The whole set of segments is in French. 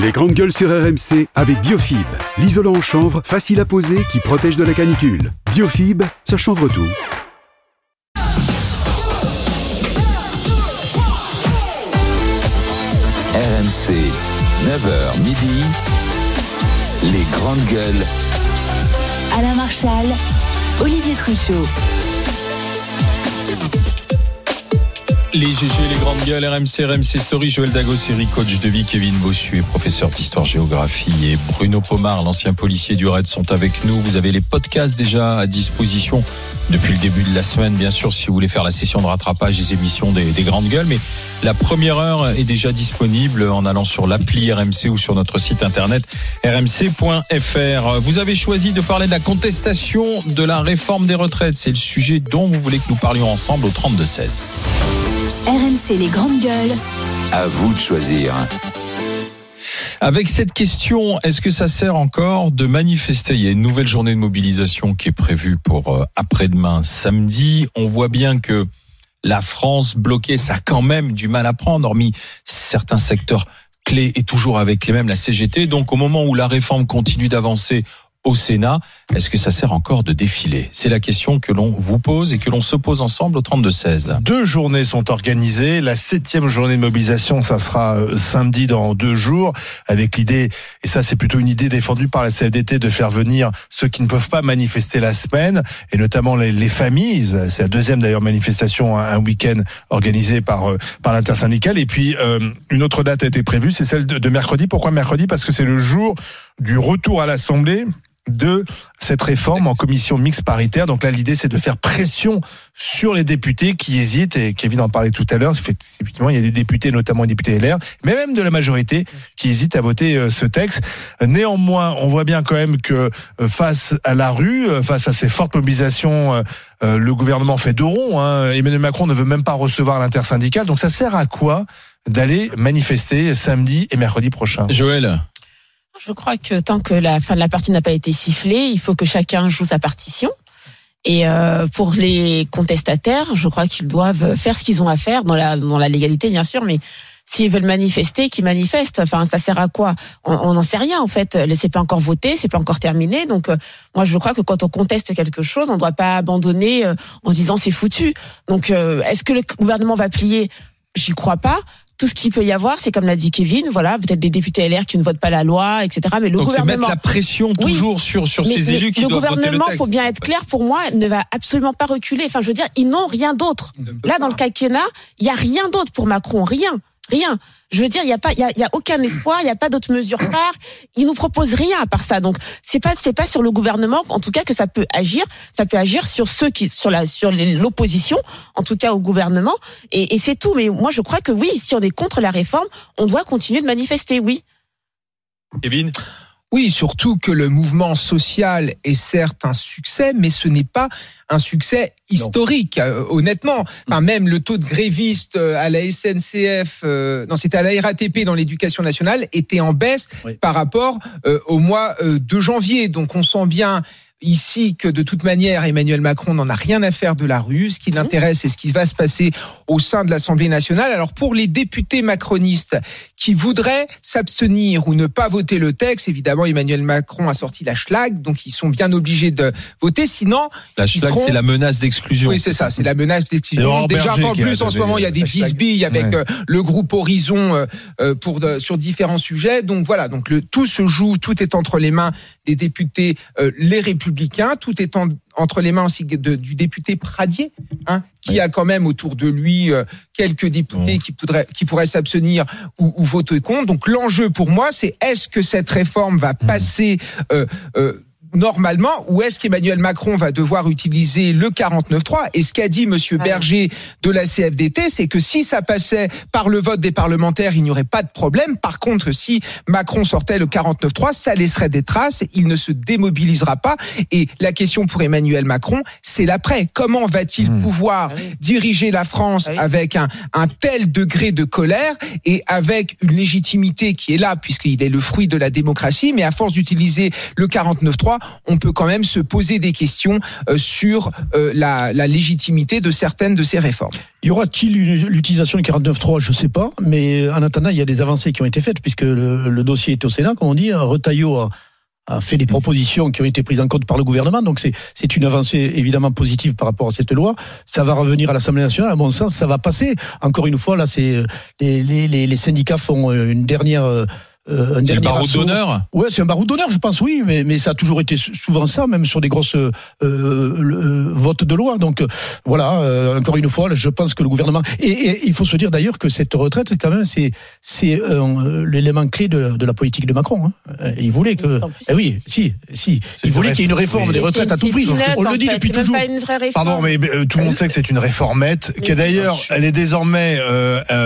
Les grandes gueules sur RMC avec Biofib, l'isolant en chanvre facile à poser qui protège de la canicule. Biofib, ça chanvre tout. RMC, 9h midi, les grandes gueules. Alain Marchal, Olivier Truchot. Les GG, les grandes gueules, RMC, RMC Story, Joël Dagosséry, coach de vie, Kevin Bossuet, professeur d'histoire-géographie et Bruno Pomar, l'ancien policier du RAID, sont avec nous. Vous avez les podcasts déjà à disposition depuis le début de la semaine, bien sûr, si vous voulez faire la session de rattrapage des émissions des, des grandes gueules. Mais la première heure est déjà disponible en allant sur l'appli RMC ou sur notre site internet rmc.fr. Vous avez choisi de parler de la contestation de la réforme des retraites. C'est le sujet dont vous voulez que nous parlions ensemble au 32-16. RMC les grandes gueules. À vous de choisir. Avec cette question, est-ce que ça sert encore de manifester? Il y a une nouvelle journée de mobilisation qui est prévue pour euh, après-demain, samedi. On voit bien que la France bloquée, ça a quand même du mal à prendre, hormis certains secteurs clés et toujours avec les mêmes, la CGT. Donc au moment où la réforme continue d'avancer au Sénat, est-ce que ça sert encore de défiler C'est la question que l'on vous pose et que l'on se pose ensemble au 32-16. Deux journées sont organisées. La septième journée de mobilisation, ça sera euh, samedi dans deux jours, avec l'idée, et ça c'est plutôt une idée défendue par la CFDT, de faire venir ceux qui ne peuvent pas manifester la semaine, et notamment les, les familles. C'est la deuxième d'ailleurs manifestation, un, week-end organisé par, euh, par l'intersyndicale. Et puis euh, une autre date a été prévue, c'est celle de mercredi. Pourquoi mercredi? Parce que c'est le jour du retour à l'Assemblée de cette réforme en commission mixte paritaire. Donc là, l'idée, c'est de faire pression sur les députés qui hésitent, et Kevin en parlait tout à l'heure, effectivement, il y a des députés, notamment des députés LR, mais même de la majorité, qui hésitent à voter euh, ce texte. Néanmoins, on voit bien quand même que euh, face à la rue, euh, face à ces fortes mobilisations, le gouvernement fait deux ronds. Hein. Emmanuel Macron ne veut même pas recevoir l'intersyndicale. Donc ça sert à quoi d'aller manifester samedi et mercredi prochain? Joël je crois que tant que la fin de la partie n'a pas été sifflée, il faut que chacun joue sa partition. Et euh, pour les contestataires, je crois qu'ils doivent faire ce qu'ils ont à faire dans la dans la légalité, bien sûr, mais s'ils veulent manifester, qu'ils manifestent. Enfin, ça sert à quoi? On n'en sait rien en fait. C'est pas encore voté, c'est pas encore terminé. Donc, euh, moi, je crois que quand on conteste quelque chose, on ne doit pas abandonner euh, en disant c'est foutu. Donc, euh, est-ce que le gouvernement va plier? J'y crois pas tout ce qu'il peut y avoir, c'est comme l'a dit Kevin, voilà, peut-être des députés LR qui ne votent pas la loi, etc. Mais le Donc gouvernement, mettre la pression Oui. toujours sur sur mais- ces mais élus qui le doivent voter le gouvernement, faut bien être clair pour moi, ne va absolument pas reculer. Enfin, je veux dire, ils n'ont rien d'autre. Là, dans le quinquennat, il y a rien d'autre pour Macron, rien, rien. Je veux dire, il y a pas, il y a, y a aucun espoir, il y a pas d'autres mesures phares. Ils nous proposent rien à part ça. Donc, c'est pas, c'est pas sur le gouvernement, en tout cas, que ça peut agir. Ça peut agir sur ceux qui, sur la, sur l'opposition, en tout cas au gouvernement. Et, et c'est tout. Mais moi, je crois que oui, si on est contre la réforme, on doit continuer de manifester, oui. Kevin Oui, surtout que le mouvement social est certes un succès, mais ce n'est pas un succès historique, euh, honnêtement. Enfin, même le taux de grévistes euh, à la SNCF, euh, non, c'était à la RATP dans l'éducation nationale, était en baisse Oui. par rapport euh, au mois de janvier. Donc on sent bien ici que de toute manière Emmanuel Macron n'en a rien à faire de la rue. Ce qui l'intéresse, c'est ce qui va se passer au sein de l'Assemblée nationale. Alors pour les députés macronistes qui voudraient s'abstenir ou ne pas voter le texte, évidemment Emmanuel Macron a sorti la schlag, donc ils sont bien obligés de voter. Sinon, La schlag, seront- c'est la menace d'exclusion. oui, c'est ça, c'est la menace d'exclusion. Déjà, en plus, en ce moment, il y a des bisbilles avec Ouais. euh, le groupe Horizon euh, euh, pour sur différents sujets. Donc voilà, donc le, tout se joue, tout est entre les mains des députés, euh, les Républicains, tout est en- entre les mains aussi de- du député Pradier, hein, qui a quand même autour de lui euh, quelques députés Bon. qui pourraient, qui pourraient s'abstenir ou, ou voter contre. Donc l'enjeu pour moi, c'est est-ce que cette réforme va passer euh, euh, normalement ou est-ce qu'Emmanuel Macron va devoir utiliser le 49.3 Et ce qu'a dit Monsieur Ouais. Berger de la CFDT, c'est que si ça passait par le vote des parlementaires, il n'y aurait pas de problème. Par contre, si Macron sortait le 49.3, ça laisserait des traces, il ne se démobilisera pas. Et la question pour Emmanuel Macron, c'est l'après. Comment va-t-il Mmh. pouvoir Ah oui. diriger la France Ah oui. avec un, un tel degré de colère et avec une légitimité qui est là, puisqu'il est le fruit de la démocratie, mais à force d'utiliser le 49.3, on peut quand même se poser des questions euh, sur euh, la, légitimité de certaines de ces réformes. Y aura-t-il l'utilisation du 49.3 Je ne sais pas, mais en attendant, il y a des avancées qui ont été faites puisque le, dossier est au Sénat, comme on dit. Retailleau a, a fait des propositions qui ont été prises en compte par le gouvernement, donc c'est une avancée évidemment positive par rapport à cette loi. Ça va revenir à l'Assemblée nationale, à mon sens, ça va passer. Encore une fois, là, euh, les, syndicats font euh, une dernière. Euh, un dernier barreau d'honneur Ouais, c'est un barreau d'honneur, je pense, oui, mais, mais ça a toujours été sou- souvent ça, même sur des grosses euh, euh, votes de loi. Donc voilà, euh, encore une fois, je pense que le gouvernement et, et il faut se dire d'ailleurs que cette retraite, quand même, c'est c'est euh, l'élément clé de, de la politique de Macron. Hein. Il voulait que, eh oui, si, si, il voulait qu'il y ait une réforme des retraites à tout prix. On le dit depuis toujours. pas une vraie réforme. Pardon, mais tout le monde sait que c'est une réformette, Mais qui d'ailleurs, elle est désormais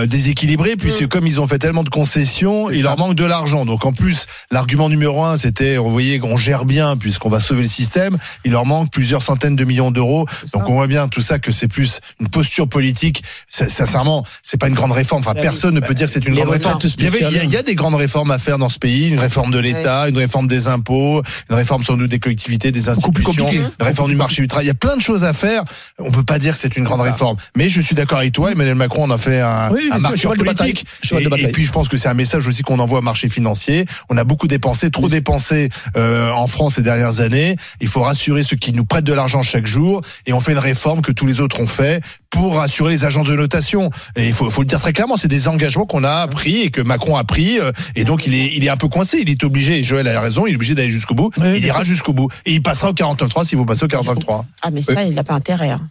déséquilibrée, puisque comme ils ont fait tellement de concessions, il leur manque de l'argent. Donc en plus, l'argument numéro un, c'était, vous voyez, qu'on gère bien, puisqu'on va sauver le système. Il leur manque plusieurs centaines de millions d'euros. Donc on voit bien tout ça que c'est plus une posture politique. Sincèrement, c'est pas une grande réforme. Enfin, Bah personne ne peut dire que c'est une grande réforme. Il y, avait, il y a- spéciales. il y a des grandes réformes à faire dans ce pays, une réforme de l'État, une réforme des impôts, une réforme sans doute des collectivités, des institutions, une réforme du marché du travail. Il y a plein de choses à faire. On peut pas dire que c'est une grande réforme. Mais je suis d'accord avec toi, Emmanuel Macron en a fait un, Oui, un politique. Et, puis je pense que c'est un message aussi qu'on envoie au marché financier. On a beaucoup dépensé, trop dépensé euh, en France ces dernières années. Il faut rassurer ceux qui nous prêtent de l'argent chaque jour. Et on fait une réforme que tous les autres ont fait pour rassurer les agences de notation. Et il faut, faut le dire très clairement, c'est des engagements qu'on a pris et que Macron a pris. euh, Et donc il est, il est un peu coincé. Il est obligé. Et Joël a raison. Il est obligé d'aller jusqu'au bout. Oui, il ira jusqu'au bout. Et il passera au 49.3 si vous passez au 49.3. Ah, mais ça, il n'a pas intérêt. hein.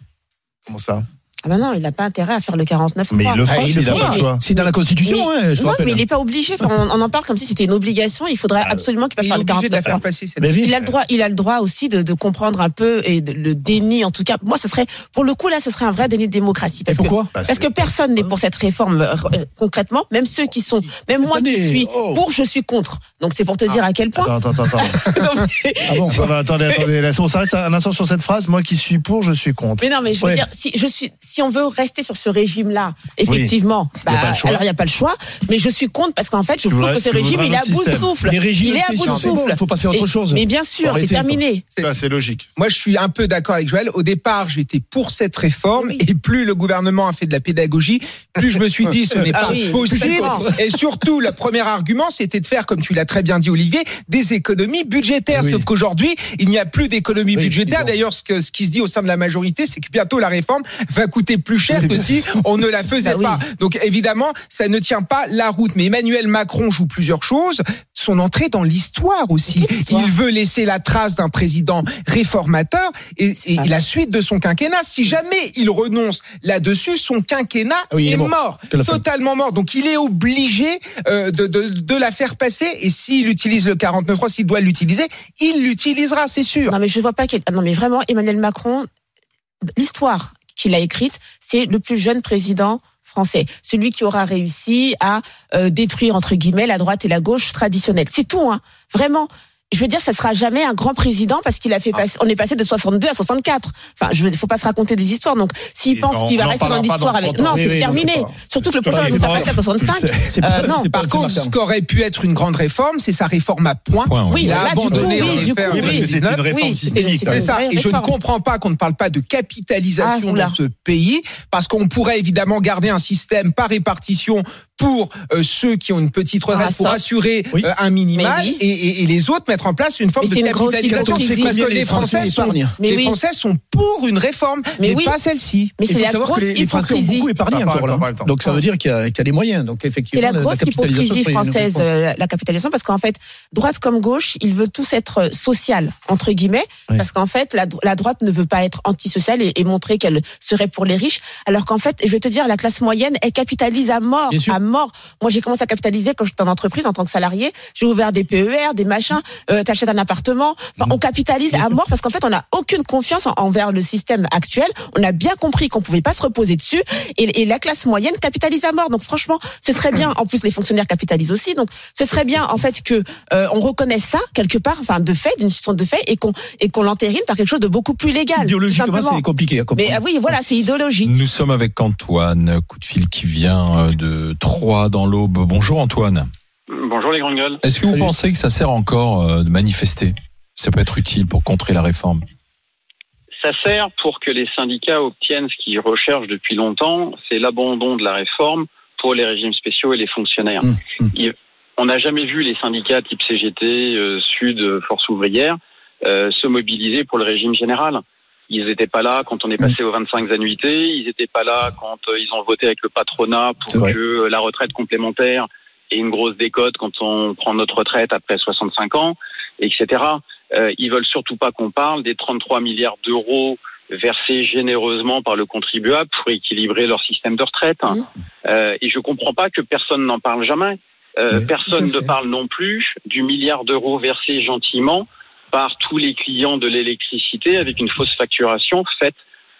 Comment ça? Ah, bah non, il n'a pas intérêt à faire le 49 Mais il le fera Ah, il s'il le fera. le choix. C'est dans la Constitution, Mais- hein, je te non, rappelle. mais il n'est pas obligé. Enfin, on, on en parle comme si c'était une obligation. Il faudrait absolument qu'il passe Il par le obligé de la 49 faire passer. cette Mais oui. Il a le droit, il a le droit aussi de, de comprendre un peu et de, le déni. En tout cas, moi, ce serait, pour le coup, là, ce serait un vrai déni de démocratie. Parce que, pourquoi Bah, parce que personne n'est pour cette réforme euh, euh, concrètement, même ceux qui sont, même moi qui suis oh. pour, je suis contre. Donc c'est pour te dire à quel point. Attends, attends, attends. Non, mais- Ah bon attendez, attendez, on s'arrête un instant sur cette phrase. Moi qui suis pour, je suis contre. Mais non, mais je veux Ouais. dire, si je suis, si on veut rester sur ce régime-là, effectivement, bah, alors il n'y a pas le choix. Mais je suis contre parce qu'en fait, je trouve que ce régime, il est à bout de souffle. Il est à bout de souffle. il faut passer à autre chose. Mais bien sûr, c'est terminé. Ça, c'est logique. Moi, je suis un peu d'accord avec Joël. Au départ, j'étais pour cette réforme Oui. et plus le gouvernement a fait de la pédagogie, plus je me suis dit ce n'est Ah pas oui, possible. Et surtout, le premier argument, c'était de faire, comme tu l'as très bien dit, Olivier, des économies budgétaires. Oui. Sauf qu'aujourd'hui, il n'y a plus d'économies budgétaires. D'ailleurs, ce, que, ce qui se dit au sein de la majorité, c'est que bientôt la réforme va coûter plus cher que si on ne la faisait Bah oui. pas. Donc évidemment, ça ne tient pas la route. Mais Emmanuel Macron joue plusieurs choses. Son entrée dans l'histoire aussi. Il veut laisser la trace d'un président réformateur et, et Ah. la suite de son quinquennat. Si jamais il renonce là-dessus, son quinquennat Ah oui, est est mort. totalement mort. Donc il est obligé euh, de, de, de la faire passer. Et s'il utilise le 49.3, s'il doit l'utiliser, il l'utilisera, c'est sûr. Non, mais je vois pas quel. ah Non, mais vraiment, Emmanuel Macron, l'histoire qu'il a écrite, c'est le plus jeune président français, celui qui aura réussi à euh, détruire entre guillemets la droite et la gauche traditionnelle. C'est tout, hein. Vraiment. Je veux dire, ça sera jamais un grand président parce qu'il a Ah. fait passer. On est passé de 62 à 64. Enfin, je veux, faut pas se raconter des histoires. Donc, s'il pense qu'il va rester dans l'histoire avec, 30 ans. non, c'est terminé. Surtout que le prochain va passer à 65. C'est pas- Euh, non, Par contre, ce qu'aurait pu être une grande réforme, c'est sa réforme à points. Point, oui. Oui, Il a là, du coup, abandonné oui, en du coup, effet en Oui, parce que c'est une 2019. réforme systémique. C'est ça. Et je ne comprends pas qu'on ne parle pas de capitalisation Ah, dans ce pays, parce qu'on pourrait évidemment garder un système par répartition pour euh, ceux qui ont une petite retraite, Ah, pour assurer euh, un minimal, et les autres mettre en place une forme Mais de c'est une grosse capitalisation. hypocrisie. Parce que les Français sont, les. Français sont pour une réforme, mais, Mais oui. pas celle-ci. Mais c'est la grosse que les, les Français ont hypocrisie. Ah. Donc ça veut dire qu'il y, a qu'il y a des moyens. Donc C'est la grosse hypocrisie française, euh, la, capitalisation, parce qu'en fait, droite comme gauche, ils veulent tous être euh, social, entre guillemets, Oui. parce qu'en fait, la, dro- la droite ne veut pas être antisociale et, et montrer qu'elle serait pour les riches, alors qu'en fait, je vais te dire, la classe moyenne, elle capitalise à mort, à mort. Moi, j'ai commencé à capitaliser quand j'étais en entreprise, en tant que salarié, j'ai ouvert des PER, des machins, euh, t'achètes un appartement, Enfin, on capitalise à mort parce qu'en fait, on n'a aucune confiance en- envers le système actuel. On a bien compris qu'on pouvait pas se reposer dessus et, et la classe moyenne capitalise à mort. Donc franchement, ce serait bien. En plus, les fonctionnaires capitalisent aussi. Donc ce serait bien en fait que euh, on reconnaisse ça quelque part, enfin de fait, d'une situation de fait, et qu'on et qu'on l'entérine par quelque chose de beaucoup plus légal. Idéologiquement, c'est compliqué à comprendre. Mais ah oui, voilà, c'est idéologie. Nous sommes avec Antoine, coup de fil qui vient euh, de Troyes dans l'Aube. Bonjour Antoine. Bonjour les grandes gueules. Est-ce que vous Salut. pensez que ça sert encore euh, de manifester? Ça peut être utile pour contrer la réforme. Ça sert pour que les syndicats obtiennent ce qu'ils recherchent depuis longtemps, c'est l'abandon de la réforme pour les régimes spéciaux et les fonctionnaires. Mmh, mmh. Il- on n'a jamais vu les syndicats type CGT, euh, Sud, euh, Force ouvrière euh, se mobiliser pour le régime général. Ils n'étaient pas là quand on est passé aux 25 annuités, ils n'étaient pas là quand euh, ils ont voté avec le patronat pour que la retraite complémentaire ait une grosse décote quand on prend notre retraite après 65 ans, etc. Euh, ils veulent surtout pas qu'on parle des 33 milliards d'euros versés généreusement par le contribuable pour équilibrer leur système de retraite. Euh, et je comprends pas que personne n'en parle jamais. Euh, Oui, personne ne parle non plus du milliard d'euros versés gentiment par tous les clients de l'électricité avec une fausse facturation faite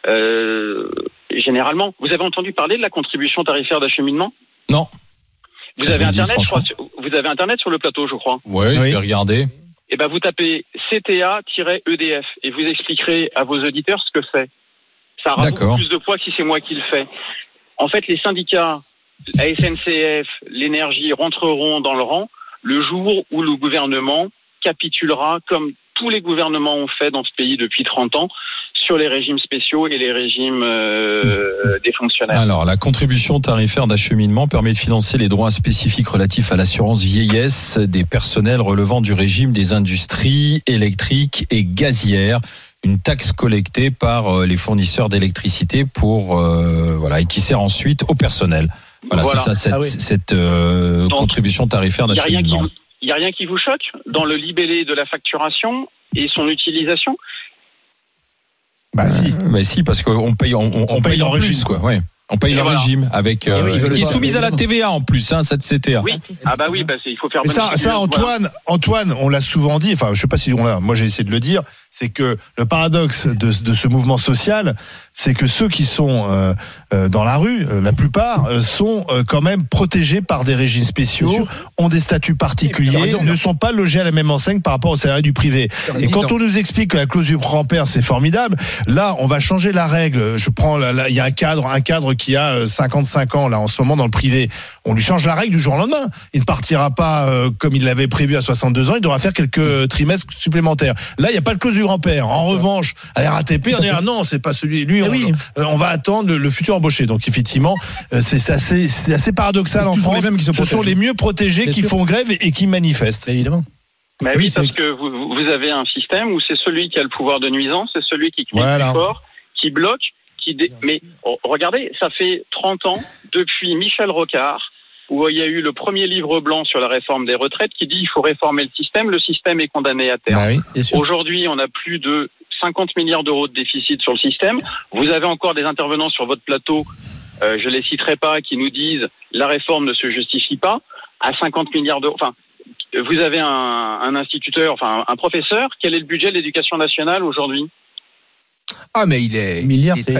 euh, généralement. Vous avez entendu parler de la contribution tarifaire d'acheminement? Non. Vous Je avez dis internet, je crois, vous avez internet sur le plateau, je crois. Ouais, je Oui. vais regarder. Eh ben, vous tapez CTA-EDF et vous expliquerez à vos auditeurs ce que c'est. Ça aura beaucoup plus de poids que si c'est moi qui le fais. En fait, les syndicats, la SNCF, l'énergie rentreront dans le rang le jour où le gouvernement capitulera, comme tous les gouvernements ont fait dans ce pays depuis 30 ans, sur les régimes spéciaux et les régimes euh, des fonctionnaires. Alors, la contribution tarifaire d'acheminement permet de financer les droits spécifiques relatifs à l'assurance vieillesse des personnels relevant du régime des industries électriques et gazières. Une taxe collectée par euh, les fournisseurs d'électricité pour euh, voilà et qui sert ensuite au personnel. Voilà, Voilà. c'est ça cette, Ah oui. cette euh, Donc, contribution tarifaire n'y d'acheminement. il y a rien qui vous choque dans le libellé de la facturation et son utilisation? Bah si. Mais si, parce qu'on paye, on, on- On on paye paye en régime, quoi. quoi. Ouais. On paye Et le voilà. régime avec euh, oui, qui est soumise à la. TVA en plus, hein, cette CTA. Oui. Ah bah oui, bah il faut faire Mais ça, ça. Antoine, Antoine, on l'a souvent dit. Enfin, je sais pas si on l'a. Moi, j'ai essayé de le dire. C'est que le paradoxe de, de ce mouvement social, c'est que ceux qui sont euh, euh, dans la rue, euh, la plupart, euh, sont euh, quand même protégés par des régimes spéciaux, ont des statuts particuliers, raison. ne sont pas logés à la même enseigne par rapport aux salariés du privé. Et quand on nous explique que la clause du grand-père c'est formidable, là on va changer la règle. Je prends, il y a un cadre, un cadre qui a euh, 55 ans là en ce moment dans le privé. On lui change la règle du jour au lendemain. Il ne partira pas euh, comme il l'avait prévu à 62 ans. Il devra faire quelques trimestres supplémentaires. Là il n'y a pas de clause du grand-père. En revanche, à la RATP on dit ah non c'est pas celui. Lui Eh on, oui. euh, on va attendre le, le futur embauché. Donc effectivement euh, c'est assez, paradoxal en Toujours les France. mêmes qui se Ce sont les mieux protégés Bien qui sûr. font grève et, et qui manifestent. Évidemment. Bah Oui, parce que vous, vous avez un système où c'est celui qui a le pouvoir de nuisance, c'est celui qui Voilà. le plus fort, qui bloque, qui dé... mais oh, regardez, ça fait 30 ans depuis Michel Rocard où il y a eu le premier livre blanc sur la réforme des retraites qui dit il faut réformer le système, le système est condamné à terre. Bah oui. Aujourd'hui, on a plus de 50 milliards d'euros de déficit sur le système. Vous avez encore des intervenants sur votre plateau, euh, je les citerai pas, qui nous disent la réforme ne se justifie pas à 50 milliards d'euros. Enfin, vous avez un, un instituteur, enfin un professeur. Quel est le budget de l'éducation nationale aujourd'hui? Ah, mais il est.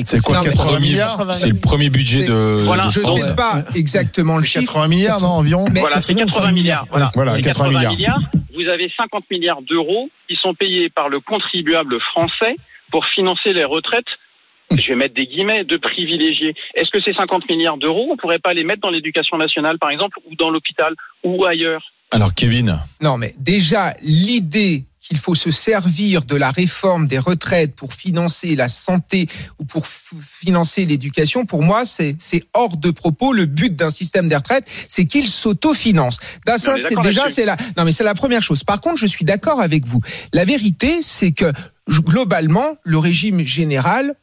C'est- quoi, Non, mais 80 je- milliards C'est le premier budget de. Voilà. Je ne sais pas exactement le chiffre. 80 milliards non environ. Mais Voilà, c'est 80 milliards. Voilà, Voilà, C'est 80 milliards. Vous avez 50 milliards d'euros qui sont payés par le contribuable français pour financer les retraites. Je vais mettre des guillemets de privilégiés. Est-ce que ces 50 milliards d'euros, on pourrait pas les mettre dans l'éducation nationale, par exemple, ou dans l'hôpital, ou ailleurs? Alors, Kevin, Non, mais déjà, l'idée qu'il faut se servir de la réforme des retraites pour financer la santé ou pour financer l'éducation, pour moi, c'est hors de propos. Le but d'un système des retraites, c'est qu'il s'autofinance. Ça, est c'est déjà, c'est la, non, mais c'est la première chose. Par contre, je suis d'accord avec vous. La vérité, c'est que globalement, le régime général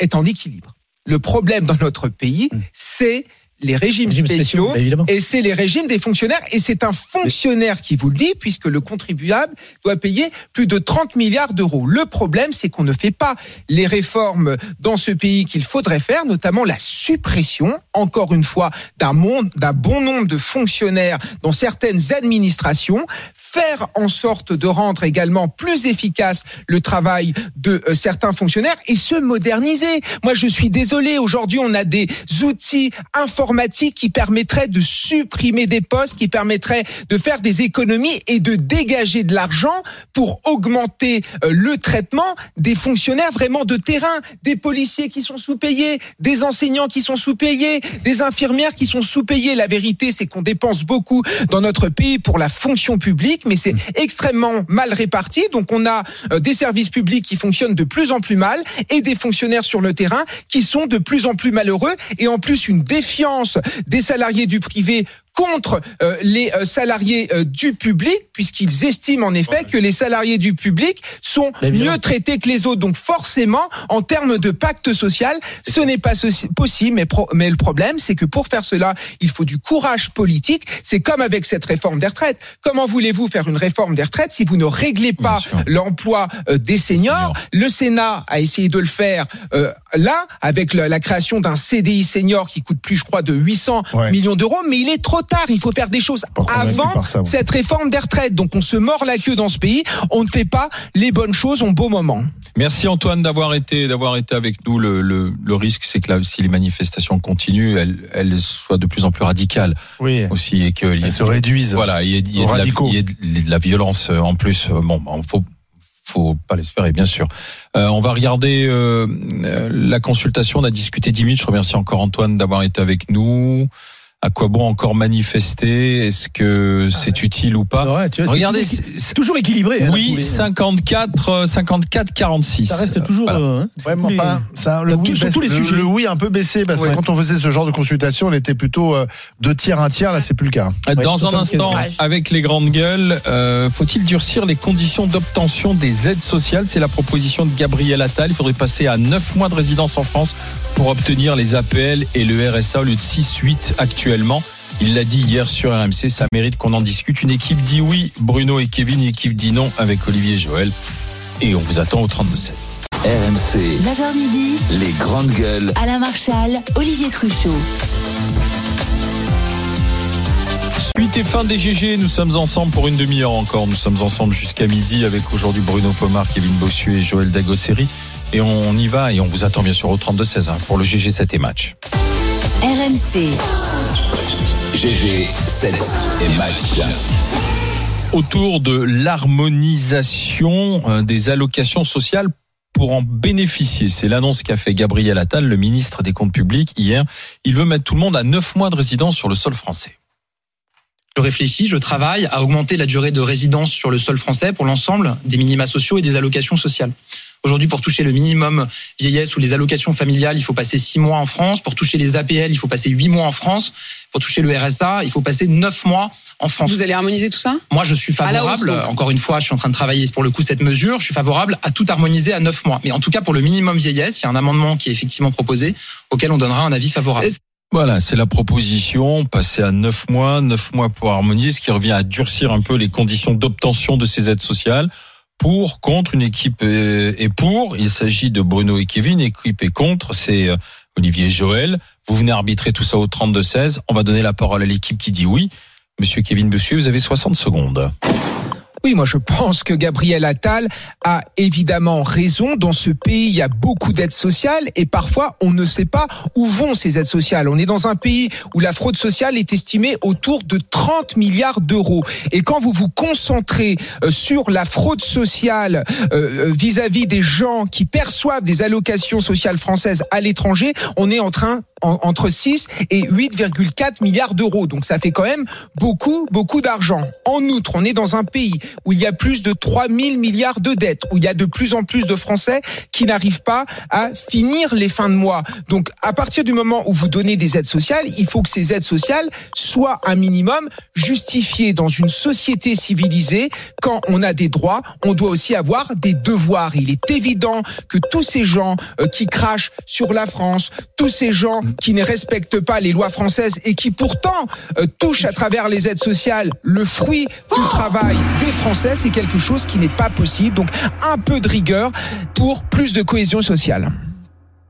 est en équilibre. Le problème dans notre pays, c'est les régimes Régime spéciaux bah, et c'est les régimes des fonctionnaires. Et c'est un fonctionnaire qui vous le dit, puisque le contribuable doit payer plus de 30 milliards d'euros. Le problème, c'est qu'on ne fait pas les réformes dans ce pays qu'il faudrait faire, notamment la suppression, encore une fois, d'un monde, d'un bon nombre de fonctionnaires dans certaines administrations, faire en sorte de rendre également plus efficace le travail de euh, certains fonctionnaires et se moderniser. Moi, je suis désolé, aujourd'hui, on a des outils informatiques informatique qui permettrait de supprimer des postes, qui permettrait de faire des économies et de dégager de l'argent pour augmenter euh, le traitement des fonctionnaires vraiment de terrain, des policiers qui sont sous-payés, des enseignants qui sont sous-payés, des infirmières qui sont sous-payées. La vérité, c'est qu'on dépense beaucoup dans notre pays pour la fonction publique, mais c'est extrêmement mal réparti. Donc on a euh, des services publics qui fonctionnent de plus en plus mal et des fonctionnaires sur le terrain qui sont de plus en plus malheureux et en plus une défiance des salariés du privé contre euh, les euh, salariés euh, du public, puisqu'ils estiment en effet que les salariés du public sont mieux traités que les autres. Donc forcément, en termes de pacte social, ce n'est pas possible. Mais, pro- mais le problème, c'est que pour faire cela, il faut du courage politique. C'est comme avec cette réforme des retraites. Comment voulez-vous faire une réforme des retraites si vous ne réglez pas l'emploi euh, des seniors? Le Sénat a essayé de le faire euh, là, avec la, la création d'un CDI senior qui coûte plus, je crois, de 800 Ouais. millions d'euros. Mais il est trop tard. Il faut faire des choses avant ça, cette réforme des retraites. Donc on se mord la queue dans ce pays. On ne fait pas les bonnes choses au beau moment. Merci Antoine d'avoir été d'avoir été avec nous. Le, le, le risque, c'est que là, si les manifestations continuent, elles, elles soient de plus en plus radicales Oui. aussi et que Elles se réduisent. Voilà, il y a, il y a Aux de la, radicaux. il y a de la violence euh, en plus. Euh, Bon, bah, faut faut pas l'espérer, bien sûr. Euh, on va regarder euh, la consultation. On a discuté 10 minutes. Je remercie encore Antoine d'avoir été avec nous. À quoi bon encore manifester? Est-ce que c'est utile ou pas? Ouais, tu vois, c'est Regardez, toujours- c'est- toujours équilibré. hein, oui, poulée. 54, euh, 54, 46. Ça reste toujours. Voilà. euh, hein, les- enfin, ça, le, oui tout- sur baisse- tous les le- sujets. le oui a un peu baissé parce Ouais. que quand on faisait ce genre de consultation, on était plutôt euh, deux tiers, un tiers. Là, c'est plus le cas. Dans un 75 instant, avec les grandes gueules, euh, faut-il durcir les conditions d'obtention des aides sociales? C'est la proposition de Gabriel Attal. Il faudrait passer à 9 mois de résidence en France pour obtenir les APL et le RSA au lieu de 6-8 actuellement. Il l'a dit hier sur RMC, ça mérite qu'on en discute. Une équipe dit oui, Bruno et Kevin, une équipe dit non avec Olivier et Joël. Et on vous attend au 32-16. RMC, 9h midi, les grandes gueules. Alain Marchal, Olivier Truchot. Suite et fin des GG, nous sommes ensemble pour une demi-heure encore. Nous sommes ensemble jusqu'à midi avec aujourd'hui Bruno Pomar, Kevin Bossuet et Joël Dagosseri. Et on y va et on vous attend bien sûr au 32-16 hein, pour le GG 7 et match. RMC, GG, 7 et match. Autour de l'harmonisation euh, des allocations sociales pour en bénéficier. C'est l'annonce qu'a fait Gabriel Attal, le ministre des Comptes publics, hier. Il veut mettre tout le monde à 9 mois de résidence sur le sol français. Je réfléchis, je travaille à augmenter la durée de résidence sur le sol français pour l'ensemble des minima sociaux et des allocations sociales. Aujourd'hui, pour toucher le minimum vieillesse ou les allocations familiales, il faut passer six mois en France. Pour toucher les APL, il faut passer huit mois en France. Pour toucher le RSA, il faut passer neuf mois en France. Vous allez harmoniser tout ça? Moi, je suis hausse, favorable. Encore une fois, je suis en train de travailler pour le coup cette mesure. Je suis favorable à tout harmoniser à neuf mois. Mais en tout cas, pour le minimum vieillesse, il y a un amendement qui est effectivement proposé auquel on donnera un avis favorable. Voilà, c'est la proposition, passer à 9 mois, 9 mois pour harmoniser, ce qui revient à durcir un peu les conditions d'obtention de ces aides sociales. Pour, contre, une équipe est pour. Il s'agit de Bruno et Kevin. Équipe est contre, c'est euh, Olivier et Joël. Vous venez arbitrer tout ça au 32-16. On va donner la parole à l'équipe qui dit oui. Monsieur Kevin Bossuet, vous avez 60 secondes. Oui, moi je pense que Gabriel Attal a évidemment raison. Dans ce pays, il y a beaucoup d'aides sociales et parfois on ne sait pas où vont ces aides sociales. On est dans un pays où la fraude sociale est estimée autour de 30 milliards d'euros. Et quand vous vous concentrez euh, sur la fraude sociale euh, euh, vis-à-vis des gens qui perçoivent des allocations sociales françaises à l'étranger, on est en train en- entre 6 et 8,4 milliards d'euros. Donc ça fait quand même beaucoup, beaucoup d'argent. En outre, on est dans un pays où il y a plus de 3 000 milliards de dettes, où il y a de plus en plus de Français qui n'arrivent pas à finir les fins de mois. Donc à partir du moment où vous donnez des aides sociales, il faut que ces aides sociales soient un minimum justifiées dans une société civilisée. Quand on a des droits, on doit aussi avoir des devoirs. Il est évident que tous ces gens euh, qui crachent sur la France, tous ces gens qui ne respectent pas les lois françaises et qui pourtant euh, touchent à travers les aides sociales le fruit du travail des Français, c'est quelque chose qui n'est pas possible. Donc un peu de rigueur pour plus de cohésion sociale.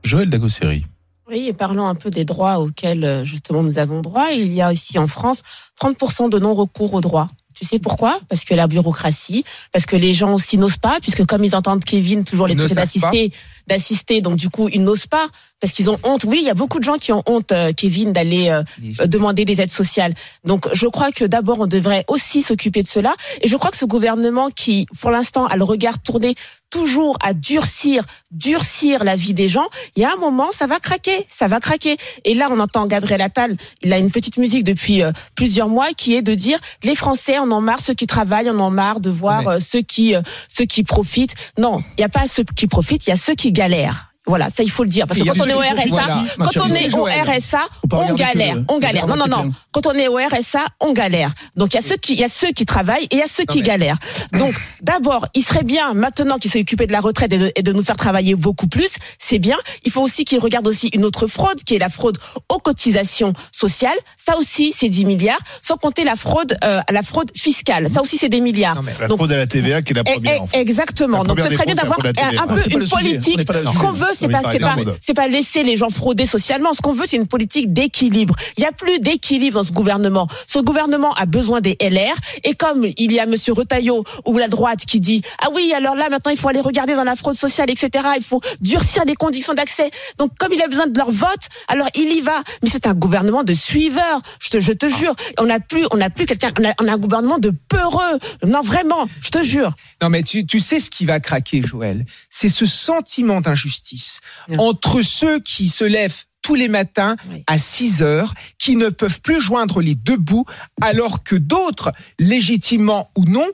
Joël Dagosseri. Oui, et parlons un peu des droits auxquels euh, justement nous avons droit. Il y a aussi en France 30% de non-recours aux droits. Tu sais pourquoi? Parce que la bureaucratie, parce que les gens aussi n'osent pas, puisque comme ils entendent Kevin toujours les d'assister, d'assister, donc du coup ils n'osent pas parce qu'ils ont honte. Oui, il y a beaucoup de gens qui ont honte, euh, Kevin, d'aller euh, demander des aides sociales. Donc, je crois que d'abord, on devrait aussi s'occuper de cela. Et je crois que ce gouvernement qui, pour l'instant, a le regard tourné toujours à durcir, durcir la vie des gens, il y a un moment, ça va craquer, ça va craquer. Et là, on entend Gabriel Attal, il a une petite musique depuis euh, plusieurs mois qui est de dire les Français en ont marre, ceux qui travaillent en ont marre de voir Ouais. euh, ceux qui euh, ceux qui profitent. Non, il n'y a pas ceux qui profitent, il y a ceux qui galèrent. Voilà, ça il faut le dire parce que quand on est au RSA, quand on est au. RSA, on galère, on galère. Non non non, quand on est au RSA, on galère. Donc il y a ceux qui il y a ceux qui travaillent et il y a ceux qui mais- galèrent. Donc d'abord, il serait bien maintenant qu'il s'est occupé de la retraite et de, et de nous faire travailler beaucoup plus, c'est bien. Il faut aussi qu'il regarde aussi une autre fraude qui est la fraude aux cotisations sociales. Ça aussi, c'est 10 milliards, sans compter la fraude euh, la fraude fiscale. Ça aussi, c'est des milliards. Non, mais La Donc- fraude à la TVA qui est la Eh, première. eh. Exactement. La Donc ce serait bien d'avoir un, peu une politique. Ce qu'on veut, c'est pas, c'est pas, exemple. c'est pas laisser les gens frauder socialement. Ce qu'on veut, c'est une politique d'équilibre. Il y a plus d'équilibre dans ce gouvernement. Ce gouvernement a besoin des LR. Et comme il y a Monsieur Retailleau ou la droite qui dit ah oui alors là maintenant il faut aller regarder dans la fraude sociale etc. Il faut durcir les conditions d'accès. Donc comme il a besoin de leur vote, alors il y va. Mais c'est un gouvernement de suiveurs. Je te, je te jure. On n'a plus, on n'a plus quelqu'un. On a, on a un gouvernement de peureux. Non vraiment. Je te jure. Non, mais tu, tu sais ce qui va craquer, Joël? C'est ce sentiment d'injustice Entre ceux qui se lèvent tous les matins Oui. à 6 heures, qui ne peuvent plus joindre les deux bouts, alors que d'autres, légitimement ou non,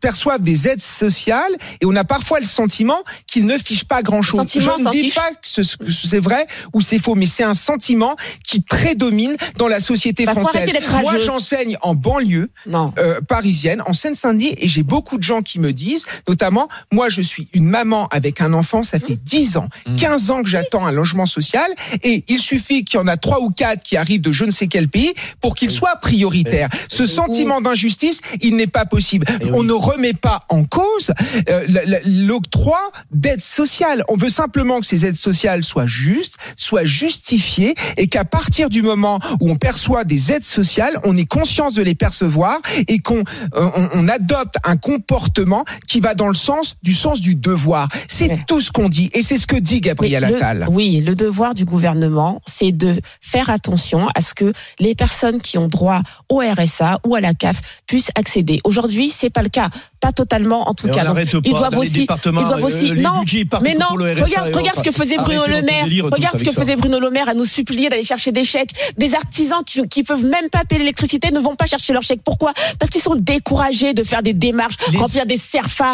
perçoivent des aides sociales et on a parfois le sentiment qu'ils ne fichent pas grand-chose. Je ne dis fiche. pas que ce- que c'est vrai ou c'est faux, mais c'est un sentiment qui prédomine dans la société Bah, française. Moi, j'enseigne en banlieue Non. euh, parisienne, en Seine-Saint-Denis, et j'ai beaucoup de gens qui me disent, notamment, moi je suis une maman avec un enfant, ça fait 10 ans, 15 ans que j'attends un logement social, et il suffit qu'il y en a trois ou quatre qui arrivent de je ne sais quel pays pour qu'il soit prioritaire. Ce sentiment d'injustice, il n'est pas possible. On ne remet pas en cause euh, l'octroi d'aides sociales. On veut simplement que ces aides sociales soient justes, soient justifiées, et qu'à partir du moment où on perçoit des aides sociales, on ait conscience de les percevoir et qu'on euh, on, on adopte un comportement qui va dans le sens du sens du devoir. C'est Ouais. tout ce qu'on dit, et c'est ce que dit Gabriel Mais le- Attal. oui, le devoir du gouvernement, c'est de faire attention à ce que les personnes qui ont droit au RSA ou à la CAF puissent accéder. Aujourd'hui, c'est pas le cas, pas totalement en tout cas. Donc, ils doivent les aussi, ils doivent euh, aussi, non, mais non, regarde, ce que faisait Bruno Le Maire, délire, regarde ce que ça. faisait Bruno Le Maire à nous supplier d'aller chercher des chèques. Des artisans qui, qui peuvent même pas payer l'électricité ne vont pas chercher leurs chèques. Pourquoi? Parce qu'ils sont découragés de faire des démarches, Les- remplir des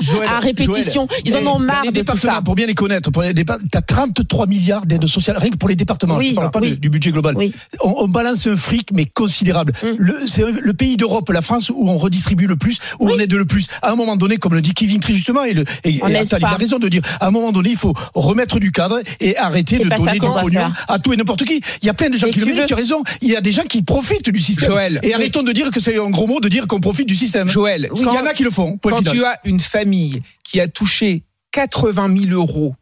Joël, à répétition. Joël, Ils en eh, ont dans marre les de tout ça. Pour bien les connaître, départ- t'as 33 milliards d'aides sociales, rien que pour les départements. Oui, je parle pas oui. du, du budget global. Oui. On, on balance un fric, mais considérable. Mm. Le, c'est le pays d'Europe, la France, où on redistribue le plus, où on aide le plus. À un moment donné, comme le dit Kevin très justement, et, le, et, et Attal, il a raison de dire, à un moment donné, il faut remettre du cadre et arrêter C'est de donner du pognon à tout et n'importe qui. Il y a plein de gens Mais qui le veux- tu as raison. Il y a des gens qui profitent du système. Joël, et oui. arrêtons de dire que c'est un gros mot de dire qu'on profite du système. Joël, il y en a qui le font. Quand final. tu as une famille qui a touché 80 000 euros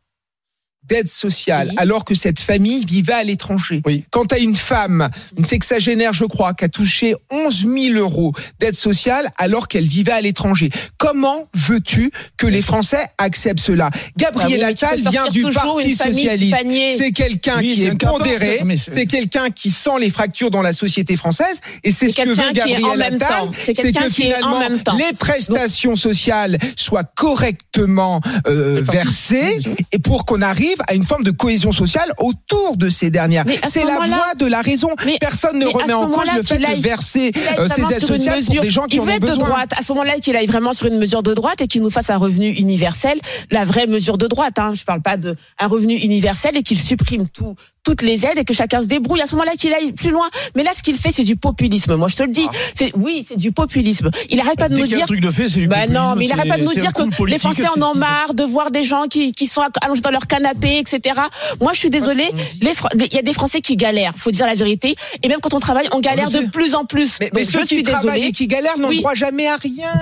d'aide sociale Oui. alors que cette famille vivait à l'étranger. Oui. Quand tu as une femme, une sexagénaire je crois, qui a touché 11 000 euros d'aide sociale alors qu'elle vivait à l'étranger, comment veux-tu que les Français acceptent cela? Gabriel oui, tu Attal vient du Parti Socialiste. C'est quelqu'un Oui, qui est à pondéré, c'est- quelqu'un qui sent les fractures dans la société française et c'est ce que veut quelqu'un qui est en Gabriel même Attal, temps. C'est c'est quelqu'un que qui est en finalement même temps. les prestations sociales soient correctement euh, versées et pour qu'on arrive à une forme de cohésion sociale autour de ces dernières. Ce C'est la voie de la raison. Mais- Personne ne remet en cause le fait de verser euh, ces vraiment aides pour des gens qui en ont de droite. À ce moment-là, qu'il aille vraiment sur une mesure de droite et qu'il nous fasse un revenu universel, la vraie mesure de droite. Hein. Je parle pas de un revenu universel et qu'il supprime tout, toutes les aides et que chacun se débrouille. À ce moment-là, qu'il aille plus loin. Mais là, ce qu'il fait, c'est du populisme. Moi, je te le dis. C'est oui, c'est du populisme. Il arrête pas de Dès nous dire. un truc de fait, c'est du Bah non, mais il arrête pas de nous dire que les Français en ont marre de voir des gens qui, qui sont allongés dans leur canapé, etc. Moi, je suis désolée. Les Fran- Il y a des Français qui galèrent. Faut dire la vérité. Et même quand on travaille, on galère le de plus en plus. Mais, ceux je qui travaillent et qui galèrent n'ont Oui. droit jamais à rien.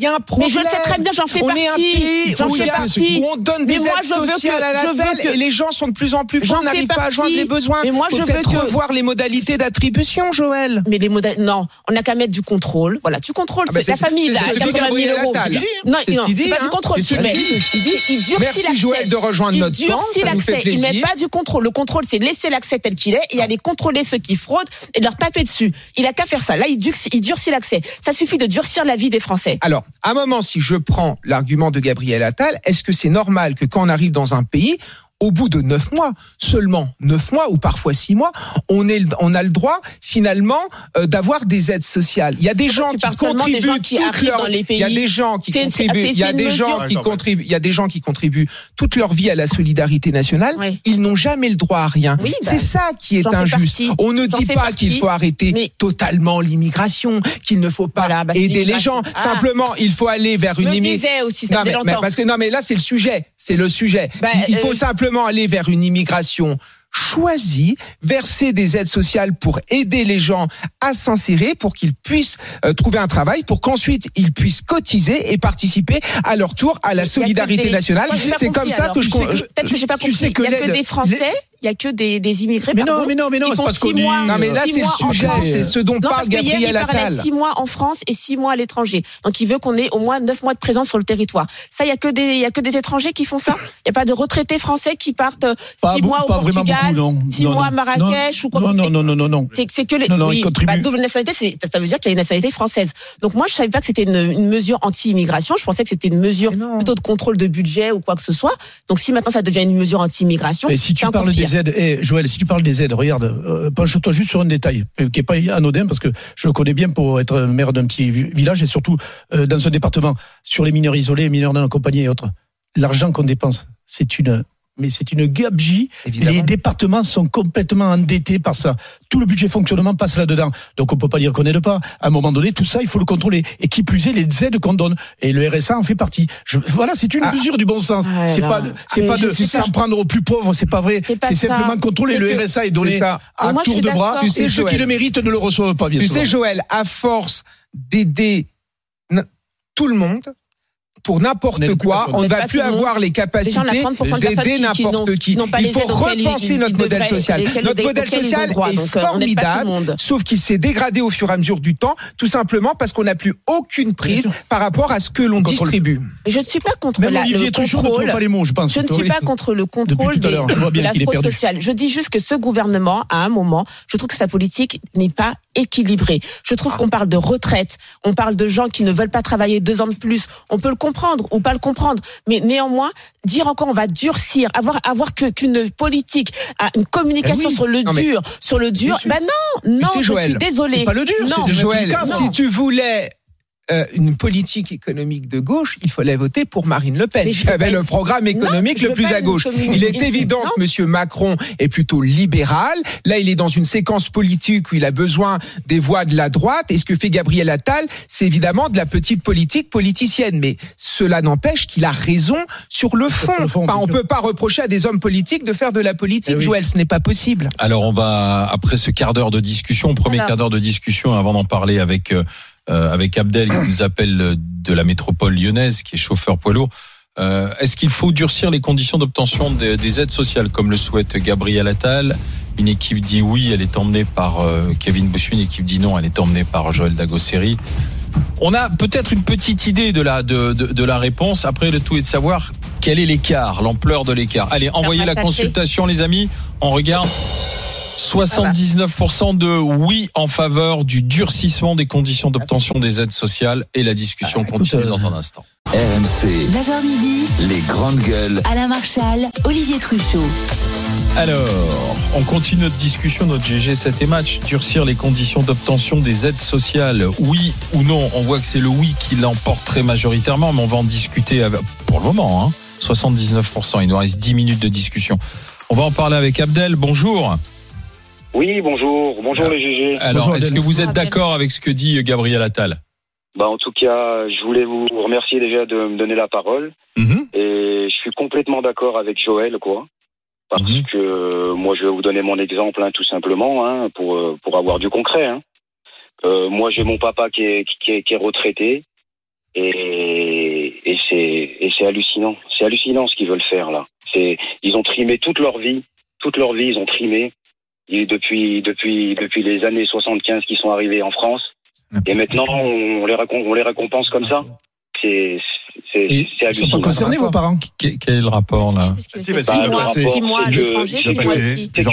Il y a un Mais problème. je le sais très bien, j'en fais on partie. est un pays J'en où, fais il partie. où on donne Mais des moi, aides je veux que- sociales à la je veux que- et les gens sont de plus en plus pauvres, n'arrivent pas à joindre les besoins. Mais moi, Faut je veux que- revoir les modalités d'attribution, Joël. Mais les modèles, non, on n'a qu'à mettre du contrôle. Voilà, tu contrôles Ah bah, la famille là, ce que dit 80 000 Gabriel euros. Non, non, c'est pas hein. du contrôle. C'est ce Il il il Merci. Joël de rejoindre Il notre nous fait l'accès. Il met pas du contrôle. Le contrôle, c'est laisser l'accès tel qu'il est et aller contrôler ceux qui fraudent et leur taper dessus. Il a qu'à faire ça. Là, il durcit, il durcit l'accès. Ça suffit de durcir la vie des Français. Alors, à un moment, si je prends l'argument de Gabriel Attal, est-ce que c'est normal que quand on arrive dans un pays, au bout de neuf mois, seulement neuf mois ou parfois six mois, on, est, on a le droit finalement euh, d'avoir des aides sociales. Il y a des gens qui des contribuent gens qui arrivent leur- dans les Il y a pays. des gens qui contribuent. Il y a des gens qui contribuent. Il y a des gens qui contribuent toute leur vie à la solidarité nationale. Oui. Ils n'ont jamais le droit à rien. Oui, bah, c'est ça qui est injuste. partie. On ne dit pas qu'il faut arrêter Mais- totalement l'immigration, qu'il ne faut pas Voilà, bah, aider les gens. Ah. Simplement, il faut aller vers une immigration. aussi, ça Non mais, mais parce que non mais là c'est le sujet, c'est le sujet. Bah, il, il faut euh, simplement aller vers une immigration choisie, verser des aides sociales pour aider les gens à s'insérer, pour qu'ils puissent euh, trouver un travail, pour qu'ensuite ils puissent cotiser et participer à leur tour à la solidarité des- nationale. C'est comme ça alors. que je. Tu sais con- Peut-être que j'ai pas compris. que il y a que l'aide- des Français, il y a que des, des immigrés. Mais non, mais non, mais non, c'est font pas ce six qu'on dit. Non mais là c'est le sujet, c'est ce dont Non, parle parce hier, Gabriel il parlait Attal. six mois en France et six mois à l'étranger. Donc, il veut qu'on ait au moins neuf mois de présence sur le territoire. Ça, il y a que des, il y a que des étrangers qui font ça? Il n'y a pas de retraités français qui partent euh, Pas, six mois au Portugal, beaucoup, non. six Non, mois à. Marrakech non, ou quoi Non, que ce non, soit. non, non, non, non. C'est c'est que les Non, non, oui, ils contribuent. bah, double nationalité, c'est- ça veut dire qu'il y a une nationalité française. Donc moi, je savais pas que c'était une, une mesure anti-immigration. Je pensais que c'était une mesure plutôt de contrôle de budget ou quoi que ce soit. Donc si maintenant ça devient une mesure anti-immigration, si tu parles. Eh, Joël, si tu parles des aides, regarde, euh, penche-toi juste sur un détail euh, qui est pas anodin parce que je le connais bien pour être maire d'un petit vi- village et surtout euh, dans ce département sur les mineurs isolés, mineurs non accompagnés et autres. L'argent qu'on dépense, c'est une mais c'est une gabegie. Évidemment. Les départements sont complètement endettés par ça. Tout le budget fonctionnement passe là-dedans. Donc on peut pas dire qu'on n'aide pas. À un moment donné, tout ça, il faut le contrôler. Et qui plus est, les aides qu'on donne. Et le RSA en fait partie. Je, voilà, c'est une Ah. mesure du bon sens. Ah c'est pas, de- c'est pas pas. s'en prendre aux plus pauvres. C'est pas vrai. C'est pas C'est ça. simplement contrôler. Le RSA est C'est donné ça. à moi, tour de bras. Et Tu sais, ceux qui le méritent ne le reçoivent pas, bien Tu souvent. sais, Joël, à force d'aider tout le monde, pour n'importe quoi, on ne va plus avoir les capacités 30% de personnes d'aider n'importe qui. Il faut repenser notre modèle social. Notre modèle social est formidable, sauf qu'il s'est dégradé au fur et à mesure du temps, tout simplement parce qu'on n'a plus aucune prise par rapport à ce que l'on distribue. Je ne suis pas contre la, Olivier le contrôle. pas les mots, je pense. Je ne suis pas contre le contrôle des- de la fraude perdu. sociale. Je dis juste que ce gouvernement, à un moment, je trouve que sa politique n'est pas équilibrée. Je Ah. trouve qu'on parle de retraite, on parle de gens qui ne veulent pas travailler deux ans de plus. On peut le comprendre ou pas le comprendre, mais néanmoins, dire encore on va durcir, avoir avoir que qu'une politique, une communication Eh oui. sur le Non, dur, sur le dur. Ben non, non, sais, je Joël, suis désolée. C'est pas le dur, Non. Joël, si tu voulais euh, une politique économique de gauche, il fallait voter pour Marine Le Pen, qui avait le programme économique le plus à gauche. Il est évident Non. que Monsieur Macron est plutôt libéral. Là, il est dans une séquence politique où il a besoin des voix de la droite. Et ce que fait Gabriel Attal, c'est évidemment de la petite politique politicienne. Mais cela n'empêche qu'il a raison sur le fond. le fond, Enfin, bien on sûr. peut pas reprocher à des hommes politiques de faire de la politique, Eh oui. Joël. Ce n'est pas possible. Alors on va après ce quart d'heure de discussion, premier Alors. quart d'heure de discussion, avant d'en parler avec euh, euh, avec Abdel qui nous appelle euh, de la métropole lyonnaise, qui est chauffeur poids lourd. Euh, Est-ce qu'il faut durcir les conditions d'obtention des, des aides sociales comme le souhaite Gabriel Attal? Une équipe dit oui, elle est emmenée par euh, Kevin Bossuet, une équipe dit non, elle est emmenée par Joël Dagosseri. On a peut-être une petite idée de la de, de, de la réponse. Après, le tout est de savoir quel est l'écart, l'ampleur de l'écart. Allez, envoyez la consultation, les amis. On regarde. 79% de oui en faveur du durcissement des conditions d'obtention des aides sociales et la discussion Ah, continue euh, dans un instant. RMC, 9h midi, les grandes gueules. Alain Marchal, Olivier Truchot. Alors, on continue notre discussion, notre GG 7 et match. Durcir les conditions d'obtention des aides sociales, oui ou non On voit que c'est le oui qui l'emporte très majoritairement, mais on va en discuter avec- pour le moment. Hein, 79%, il nous reste 10 minutes de discussion. On va en parler avec Abdel. Bonjour. Oui, bonjour. Bonjour Ah. les GG. Alors, est-ce que vous êtes d'accord avec ce que dit Gabriel Attal? Bah, en tout cas, je voulais vous remercier déjà de me donner la parole. Mhm. Et je suis complètement d'accord avec Joël, quoi. Parce Mhm. que moi, je vais vous donner mon exemple, hein, tout simplement, hein, pour, euh, pour avoir du concret. Hein. Euh, moi, j'ai mon papa qui est, qui est, qui est retraité. Et, et c'est et c'est hallucinant. C'est hallucinant ce qu'ils veulent faire là. C'est ils ont trimé toute leur vie toute leur vie, ils ont trimé. Et depuis, depuis, depuis les années 75 qui sont arrivés en France. Et maintenant, on les, on les récompense comme ça. C'est c'est- Et c'est Ils sont pas concernés, vos parents Quel quel est le rapport là c'est bah, six mois, six mois à l'étranger, six mois ici. C'est que,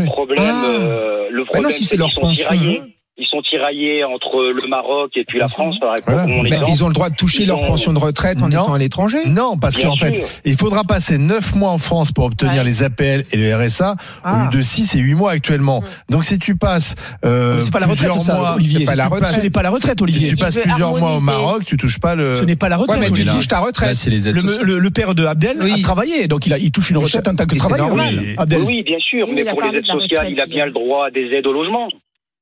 le problème, Ah. euh, le Bah non, problème, si c'est leur pension, tiraillés. hein. Ils sont tiraillés entre le Maroc et puis la France, par exemple. Voilà. ils ont le droit de toucher Ils leur ont- pension de retraite en Non. étant à l'étranger. Non, parce qu'en fait, il faudra passer 9 mois en France pour obtenir Ouais. les APL et le RSA, au Ah. lieu de 6 et 8 mois actuellement. Donc si tu passes euh, Mais c'est pas la retraite, plusieurs ça, mois, Olivier. si pas la retraite. Ce n'est pas la retraite, Si Olivier. tu passes plusieurs mois au. Maroc, tu touches pas le. Ce n'est pas la Ouais, retraite. mais tu touches ta retraite. c'est les aides Le, le- le père de Abdel Oui. a travaillé, donc il, a, il touche une retraite en tant que travailleur. oui, Abdel. Oui, oui, bien sûr, mais pour les aides sociales, il a bien le droit à des aides au logement,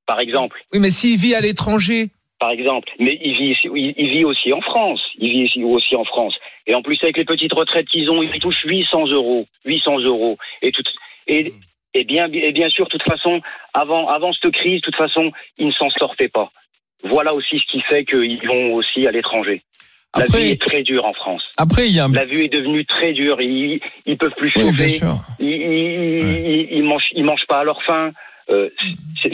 par exemple. Oui, mais s'il vit à l'étranger, Par exemple. Mais il vit, il, il vit aussi en France. Il vit ici- aussi en France. Et en plus, avec les petites retraites qu'ils ont, ils touchent 800 euros. 800 euros. Et, tout, et, et, bien, et bien sûr, de toute façon, avant, avant cette crise, de toute façon, ils ne s'en sortaient pas. Voilà aussi ce qui fait qu'ils vont aussi à l'étranger. La vie Après, est très dure en France. après il y a un. La vie est devenue très dure. Ils, ils peuvent plus Oui, bien chauffer. sûr. Ils, ils, ils, ils mangent, ils mangent pas à leur faim. Euh,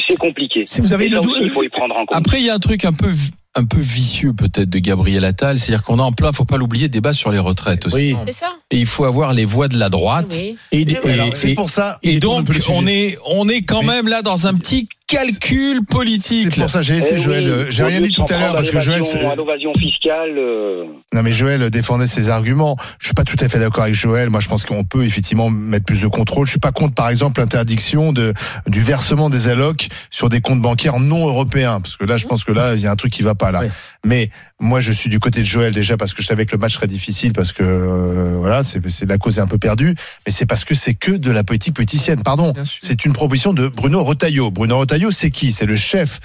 c'est compliqué. Si vous avez Et une ça dou- aussi, il faut y prendre en compte. Après, il y a un truc un peu un peu vicieux peut-être de Gabriel Attal, c'est-à-dire qu'on a en plein, faut pas l'oublier, débat sur les retraites aussi. Oui. C'est ça Et il faut avoir les voix de la droite. Oui. Et, il- Et et- Alors, et- c'est pour ça. Et donc, le on est, on est quand même là dans un petit calcul C'est politique. pour ça j'ai laissé Eh Joël. oui, euh, J'ai rien dit tout à l'heure parce que Joël. c'est- à fiscale. euh, Non mais Joël défendait ses arguments. Je suis pas tout à fait d'accord avec Joël. Moi je pense qu'on peut effectivement mettre plus de contrôle. Je suis pas contre par exemple l'interdiction de du versement des allocs sur des comptes bancaires non européens parce que là je pense que là il y a un truc qui va pas là. Mais moi je suis du côté de Joël déjà parce que je savais que le match serait difficile parce que euh, voilà c'est la cause est un peu perdue. Mais c'est parce que c'est que de la politique politicienne. Pardon. C'est une proposition de Bruno Retailleau. Bruno Retailleau, c'est qui? C'est le chef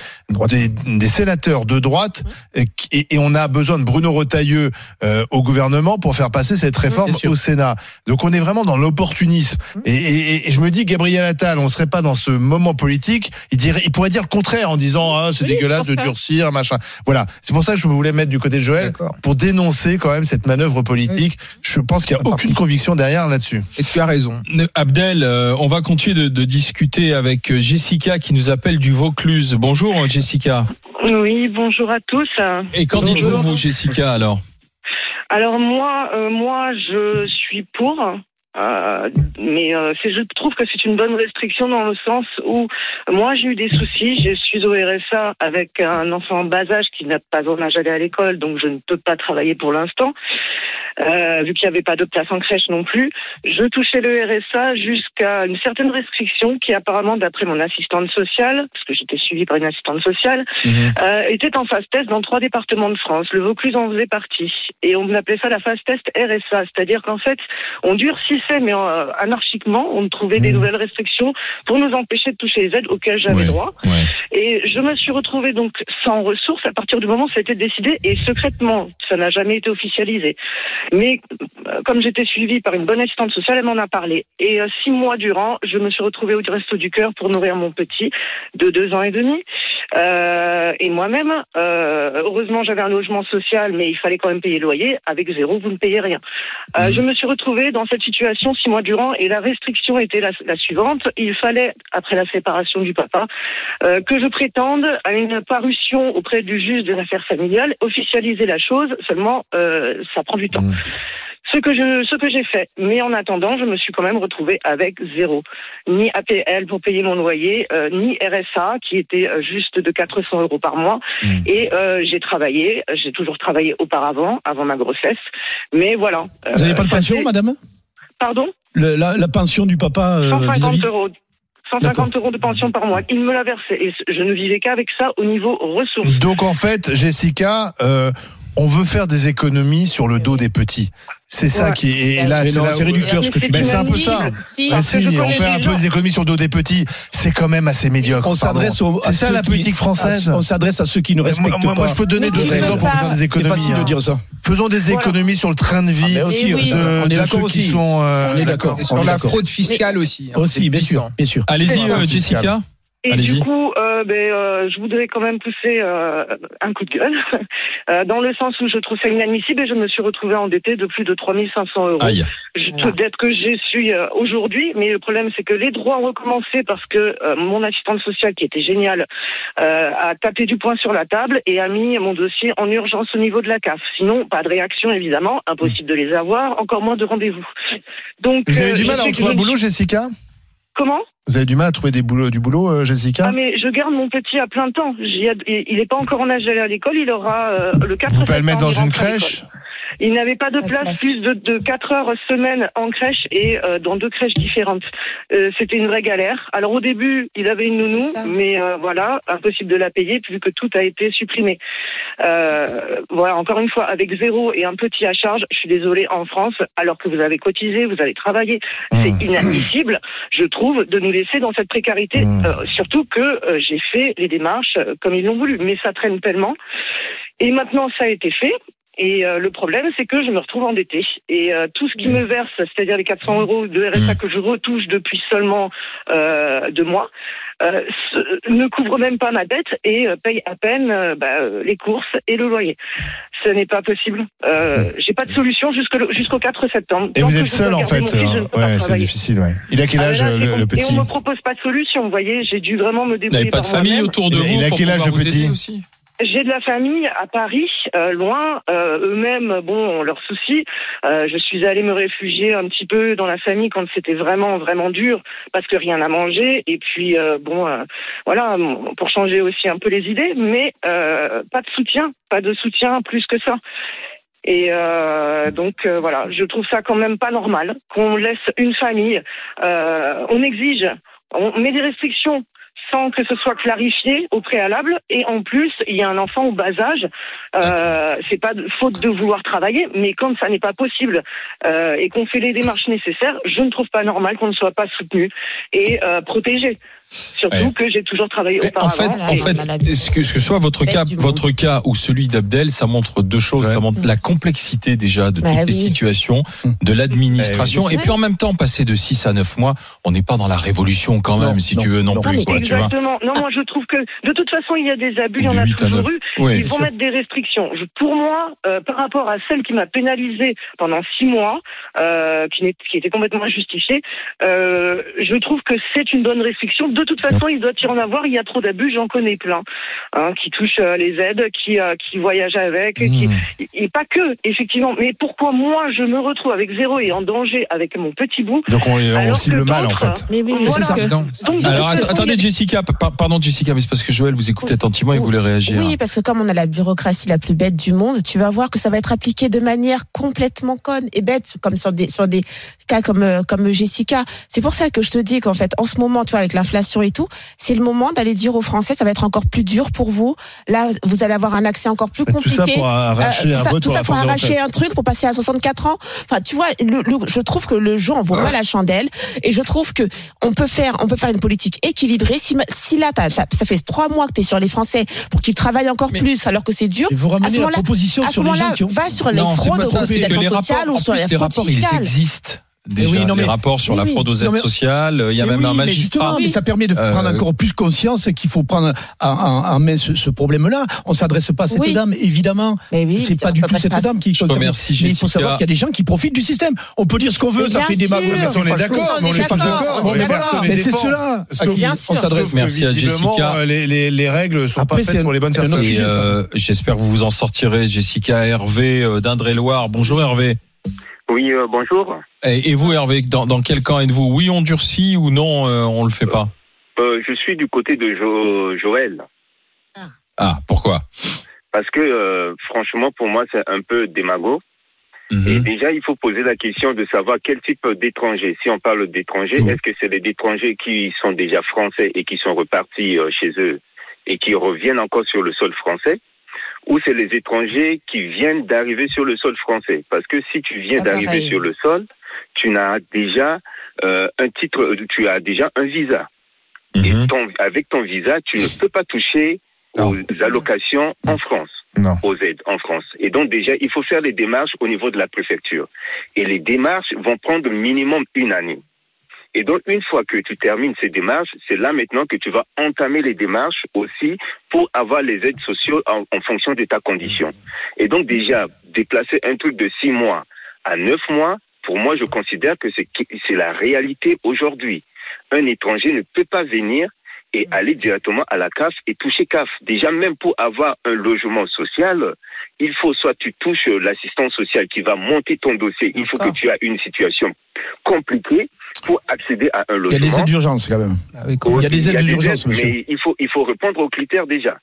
des, des sénateurs de droite. Et, et- on a besoin de Bruno Retailleau euh, au gouvernement pour faire passer cette réforme au Sénat. Donc on est vraiment dans l'opportunisme. Et, et- et je me dis, Gabriel Attal, on serait pas dans ce moment politique. Il dirait, il pourrait dire le contraire en disant, ah, c'est Oui, dégueulasse de durcir, machin. Voilà. C'est pour ça que je voulais mettre du côté de Joël pour dénoncer quand même cette manœuvre politique. Je pense qu'il y a aucune conviction derrière là-dessus. et tu as raison. Abdel, euh, on va continuer de, de discuter avec euh, Jessica qui nous appelle du Vaucluse. Bonjour euh, Jessica. Oui, bonjour à tous. Et qu'en dites-vous, vous, Jessica, alors? Alors moi, euh, moi, je suis pour. Euh, mais euh, je trouve que c'est une bonne restriction dans le sens où moi j'ai eu des soucis, je suis au RSA avec un enfant en bas âge qui n'a pas en âge d'aller à l'école, donc je ne peux pas travailler pour l'instant, euh, vu qu'il n'y avait pas de place en crèche non plus. Je touchais le RSA jusqu'à une certaine restriction qui apparemment, d'après mon assistante sociale, parce que j'étais suivie par une assistante sociale, euh, était en phase test dans trois départements de France. Le Vaucluse en faisait partie. Et on appelait ça la phase test RSA. C'est-à-dire qu'en fait, on mais euh, anarchiquement, on trouvait des Mmh. nouvelles restrictions pour nous empêcher de toucher les aides auxquelles j'avais Ouais, droit. ouais. Et je me suis retrouvée donc sans ressources à partir du moment où ça a été décidé et secrètement. Ça n'a jamais été officialisé. Mais euh, comme j'étais suivie par une bonne assistante sociale, elle m'en a parlé. Et euh, six mois durant, je me suis retrouvée au Resto du Cœur pour nourrir mon petit de deux ans et demi. Et moi-même, heureusement, j'avais un logement social, mais il fallait quand même payer le loyer. Avec zéro, vous ne payez rien. Euh, Je me suis retrouvée dans cette situation six mois durant, et la restriction était la, la suivante. Il fallait, après la séparation du papa, euh, que je prétende à une parution auprès du juge des affaires familiales, officialiser la chose. Seulement, euh, ça prend du temps. Mmh. Ce que je, ce que j'ai fait. Mais en attendant, je me suis quand même retrouvée avec zéro. Ni APL pour payer mon loyer, euh, ni RSA qui était juste de 400 euros par mois. Mm. Et euh, j'ai travaillé, j'ai toujours travaillé auparavant, avant ma grossesse. Mais voilà. Vous n'avez Euh, pas de pension, madame? Pardon Le- la, la pension du papa euh, 150 vis-à-vis euros. 150 euros de pension par mois. Il me l'a versé. Et je ne vivais qu'avec ça au niveau ressources. Donc en fait, Jessica, euh, on veut faire des économies sur le dos des petits. C'est ça Ouais. qui est. Et là, c'est c'est où- réducteur ce que tu Mais dis. c'est un peu ça. Si. Ah si, je on fait des un peu des économies sur le dos des petits. C'est quand même assez médiocre. On s'adresse C'est ça la qui- politique française. à- On s'adresse à ceux qui ne respectent moi, pas. moi, je peux donner d'autres exemples pour faire des C'est économies. facile de hein. dire ça. Faisons des Voilà. économies sur le train de vie Ah, aussi, oui. de, on est d'accord aussi. sont. euh, On est d'accord. Sur est la d'accord. fraude fiscale aussi. hein, c'est Aussi, bien sûr, puissant. bien sûr. Allez-y, C'est euh. Jessica. Et du coup, euh, ben, euh, je voudrais quand même pousser euh, un coup de gueule, euh, dans le sens où je trouve ça inadmissible et je me suis retrouvée endettée de plus de 3500 euros. Aïe. Je-. Peut-être que j'y suis euh, aujourd'hui, mais le problème c'est que les droits ont recommencé parce que euh, mon assistante sociale, qui était géniale, euh, a tapé du poing sur la table et a mis mon dossier en urgence au niveau de la CAF. Sinon, pas de réaction évidemment, impossible de les avoir, encore moins de rendez-vous. Donc, Vous avez euh, du je mal à retrouver un je- boulot, Jessica? Comment Vous avez du mal à trouver des boulots, du boulot, euh, Jessica Ah mais je garde mon petit à plein temps. Il n'est pas encore en âge d'aller à l'école. Il aura euh, le 4 Vous pouvez le mettre dans une crèche Il n'avait pas de place, place. plus de, de 4 heures semaine en crèche et euh, dans deux crèches différentes. Euh, C'était une vraie galère. Alors au début, il avait une nounou, mais euh, voilà, impossible de la payer vu que tout a été supprimé. Euh, voilà, encore une fois, avec zéro et un petit à charge, je suis désolée, en France, alors que vous avez cotisé, vous avez travaillé, c'est Mmh. inadmissible, je trouve, de nous laisser dans cette précarité, Mmh. euh, surtout que euh, j'ai fait les démarches comme ils l'ont voulu, mais ça traîne tellement. Et maintenant, ça a été fait. Et euh, le problème, c'est que je me retrouve endettée. Et euh, tout ce qui me verse, c'est-à-dire les 400 euros de RSA Mm. que je retouche depuis seulement euh, deux mois, euh, ce- ne couvre même pas ma dette et euh, paye à peine euh, bah, euh, les courses et le loyer. Ce n'est pas possible. Euh, J'ai pas de solution jusqu'au 4 septembre. Et Tant vous êtes seul en fait. euh, pas Ouais, c'est difficile. Ouais. Il a quel Ah, âge là, euh, le, petit Et on me propose pas de solution. Vous voyez, j'ai dû vraiment me Vous débrouiller n'avez pas par de famille autour de Il- vous il a quel âge, le petit aussi? J'ai de la famille à Paris, euh, loin. Euh, Eux-mêmes, bon, leurs soucis. Euh, je suis allée me réfugier un petit peu dans la famille quand c'était vraiment, vraiment dur, parce que rien à manger. Et puis, euh, bon, euh, voilà, pour changer aussi un peu les idées, mais euh, pas de soutien, pas de soutien plus que ça. Et euh, donc euh, voilà, je trouve ça quand même pas normal qu'on laisse une famille. euh, on exige, on met des restrictions sans que ce soit clarifié au préalable. Et en plus, il y a un enfant au bas âge. Euh, c'est pas faute de vouloir travailler, mais quand ça n'est pas possible euh, et qu'on fait les démarches nécessaires, je ne trouve pas normal qu'on ne soit pas soutenu et euh, protégé. Surtout Ouais. que j'ai toujours travaillé Mais en auparavant. fait, en fait, ce que, ce que soit votre cas, votre cas ou celui d'Abdel, ça montre deux choses. Ouais. Ça montre la complexité déjà de Bah toutes les situations, de l'administration, oui. et puis en même temps passer de 6 à 9 mois. On n'est pas dans la révolution quand Non, même, si non, tu veux non, non. plus, tu vois. Exactement. Non, moi je trouve que de toute façon il y a des abus, il y en a toujours eu. Oui, Ils vont sûr. mettre des restrictions. Je- pour moi, euh, par rapport à celle qui m'a pénalisée pendant six mois, euh, qui, était complètement injustifiée, euh, je trouve que c'est une bonne restriction. De toute façon, il doit y en avoir. Il y a trop d'abus, j'en connais plein, hein, qui touchent euh, les aides, qui, euh, qui voyagent avec, qui, Mmh. et pas que, effectivement. Mais pourquoi moi je me retrouve avec zéro et en danger avec mon petit bout Donc on, on cible le mal en fait. Mais oui, mais Voilà. que-. Donc, Alors de attendez a- Jessica, pa- pardon Jessica, mais c'est parce que Joël vous écoute attentivement et voulait réagir. Oui, parce que comme on a la bureaucratie la plus bête du monde, tu vas voir que ça va être appliqué de manière complètement conne et bête, comme sur des sur des cas comme euh, comme Jessica. C'est pour ça que je te dis qu'en fait, en ce moment, tu vois, avec l'inflation et tout, c'est le moment d'aller dire aux Français, ça va être encore plus dur pour vous. Là, vous allez avoir un accès encore plus Tout compliqué. ça pour arracher Euh, tout un tout ça pour arracher un truc pour passer à 64 ans. Enfin, tu vois, le, le- je trouve que le jeu en vaut pas la chandelle et je trouve que on peut faire, on peut faire une politique équilibrée. Si, là, ça fait trois mois que tu es sur les Français pour qu'ils travaillent encore Mais- plus alors que c'est dur. Vous À ce ramenez la moment-là- proposition À ce sur les gens moment-là, qui ont. va sur les non, fraudes rapports, sociales ou en sur plus, les fraudes rapports, ils fiscales. existent. Déjà, oui, non, les mais- rapports sur oui, la fraude aux aides mais- sociales, il y a Mais même oui, un mais magistrat. justement, mais ça permet de Euh, prendre encore plus conscience qu'il faut prendre en, en- en main ce, ce problème-là. On s'adresse pas à cette Oui. dame, évidemment. Mais oui, c'est pas du tout pas cette dame qui Je remercie, Mais il faut savoir qu'il y a des gens qui profitent du système. On peut dire ce qu'on veut, Mais ça fait des sûr. magouilles. Mais on est d'accord, on mais on est n'est pas d'accord, Mais Mais c'est cela on s'adresse. Merci à Visiblement, Jessica. euh, Les, les, les règles sont pas faites pour les bonnes personnes. Euh, j'espère que vous vous en sortirez, Jessica Hervé d'Indre-et-Loire. Bonjour Hervé. Oui, euh, bonjour. Et, et vous Hervé, dans, dans quel camp êtes-vous? Oui, on durcit ou non, euh, on le fait pas? Euh, je suis du côté de Jo- Joël. Ah, pourquoi? Parce que, euh, franchement, pour moi, c'est un peu démago. Mhm. Et déjà, il faut poser la question de savoir quel type d'étranger. Si on parle d'étrangers, Mhm. est-ce que c'est des étrangers qui sont déjà français et qui sont repartis euh, chez eux et qui reviennent encore sur le sol français? Ou c'est les étrangers qui viennent d'arriver sur le sol français Parce que si tu viens Ah, d'arriver sur le sol, tu n'as déjà euh, un titre, tu as déjà un visa. Et Mhm. ton, avec ton visa, tu ne peux pas toucher Non. aux allocations en France Non. aux aides en France. Et donc déjà, il faut faire les démarches au niveau de la préfecture. Et les démarches vont prendre minimum une année. Et donc, une fois que tu termines ces démarches, c'est là maintenant que tu vas entamer les démarches aussi pour avoir les aides sociales en, fonction de ta condition. Et donc, déjà, déplacer un truc de six mois à neuf mois, pour moi, je considère que c'est la réalité aujourd'hui. Un étranger ne peut pas venir et aller directement à la CAF et toucher CAF. Déjà, même pour avoir un logement social, il faut soit tu touches l'assistance sociale qui va monter ton dossier, il faut que tu aies une situation compliquée pour accéder à un Il y logement. a des aides d'urgence quand même. Il y a des aides d'urgence, monsieur. Mais il faut, il faut répondre aux critères déjà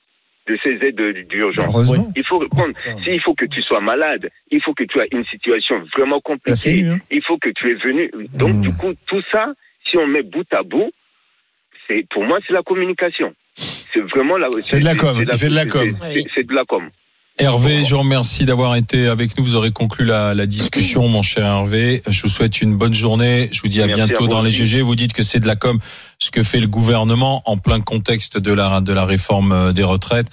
de ces aides d'urgence. Heureusement. Il faut répondre. S'il faut que tu sois malade, il faut que tu aies une situation vraiment c'est compliquée. hein. Il faut que tu es venu. Donc, Mm. du coup, tout ça, si on met bout à bout, c'est, pour moi, c'est la communication. C'est vraiment la, C'est de la com, c'est de la com. c'est- de la com. Hervé, je vous remercie d'avoir été avec nous. Vous aurez conclu la, la discussion, mon cher Hervé. Je vous souhaite une bonne journée. Je vous dis à Merci bientôt à vous dans les. GG. Vous dites que c'est de la com, ce que fait le gouvernement en plein contexte de la, de la réforme euh, des retraites.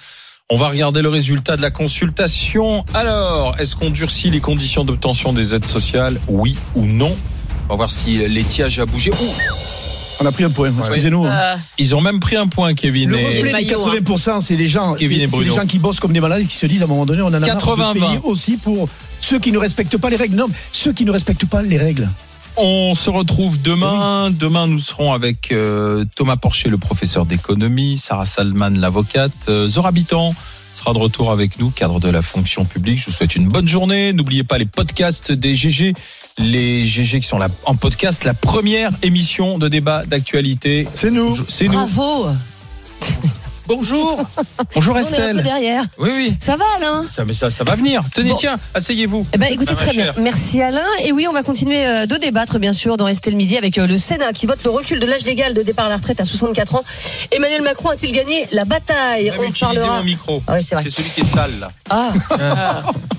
On va regarder le résultat de la consultation. Alors, est-ce qu'on durcit les conditions d'obtention des aides sociales? Oui ou non? On va voir si l'étiage a bougé. Ouh, On a pris un point, excusez-nous. hein. Euh, ils ont même pris un point, Kevin. Le et- reflet des maillot, hein. 80%, c'est les gens, Kevin et c'est les Bruno. gens qui bossent comme des malades et qui se disent à un moment donné, on en a marre 80-20. de payer aussi pour ceux qui ne respectent pas les règles. Non, mais ceux qui ne respectent pas les règles. On se retrouve demain. Demain, nous serons avec euh, Thomas Porcher, le professeur d'économie, Sarah Salman, l'avocate, euh, Zora Bitan sera de retour avec nous, cadre de la fonction publique. Je vous souhaite une bonne journée. N'oubliez pas les podcasts des GG, les GG qui sont là en podcast, la première émission de débat d'actualité. C'est nous. C'est nous. Bravo. Bonjour. Bonjour On est un peu Estelle. derrière. Oui, oui. Ça va Alain? Ça, mais ça, ça va venir. Tenez, Bon. tiens, asseyez-vous. eh ben, écoutez, Ah, très bien. Merci Alain. Et oui, on va continuer euh, de débattre, bien sûr, dans Estelle Midi avec euh, le Sénat qui vote le recul de l'âge légal de départ à la retraite à 64 ans. Emmanuel Macron a-t-il gagné la bataille? On parlera. mon micro. Ah oui, c'est vrai. C'est celui qui est sale, là. Ah.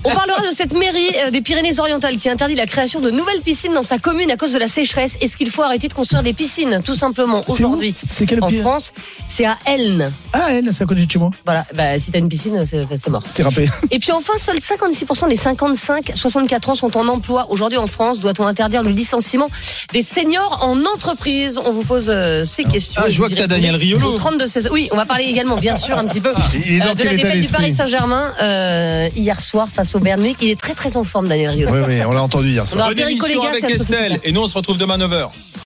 On parlera de cette mairie euh, des Pyrénées-Orientales qui interdit la création de nouvelles piscines dans sa commune à cause de la sécheresse. Est-ce qu'il faut arrêter de construire des piscines, tout simplement, aujourd'hui? C'est quel En France, c'est à Elne. Ah, elle, c'est à côté de chez moi. Voilà, bah, si t'as une piscine, c'est c'est mort. C'est râpé. Et puis enfin, seuls 56% des 55-64 ans sont en emploi. Aujourd'hui en France, doit-on interdire le licenciement des seniors en entreprise? On vous pose euh, ces questions. Ah, je vois que t'as Daniel Riolo. au 32 16. Oui, on va parler également, bien sûr, un petit peu Il est dans euh, de quel la état défaite du Paris Saint-Germain euh, hier soir face au Bayern Munich. Il est très très en forme, Daniel Riolo. Oui, oui, on l'a entendu hier On soir. Bonne émission avec ça me fait Estelle. Et nous, on se retrouve demain à 9h.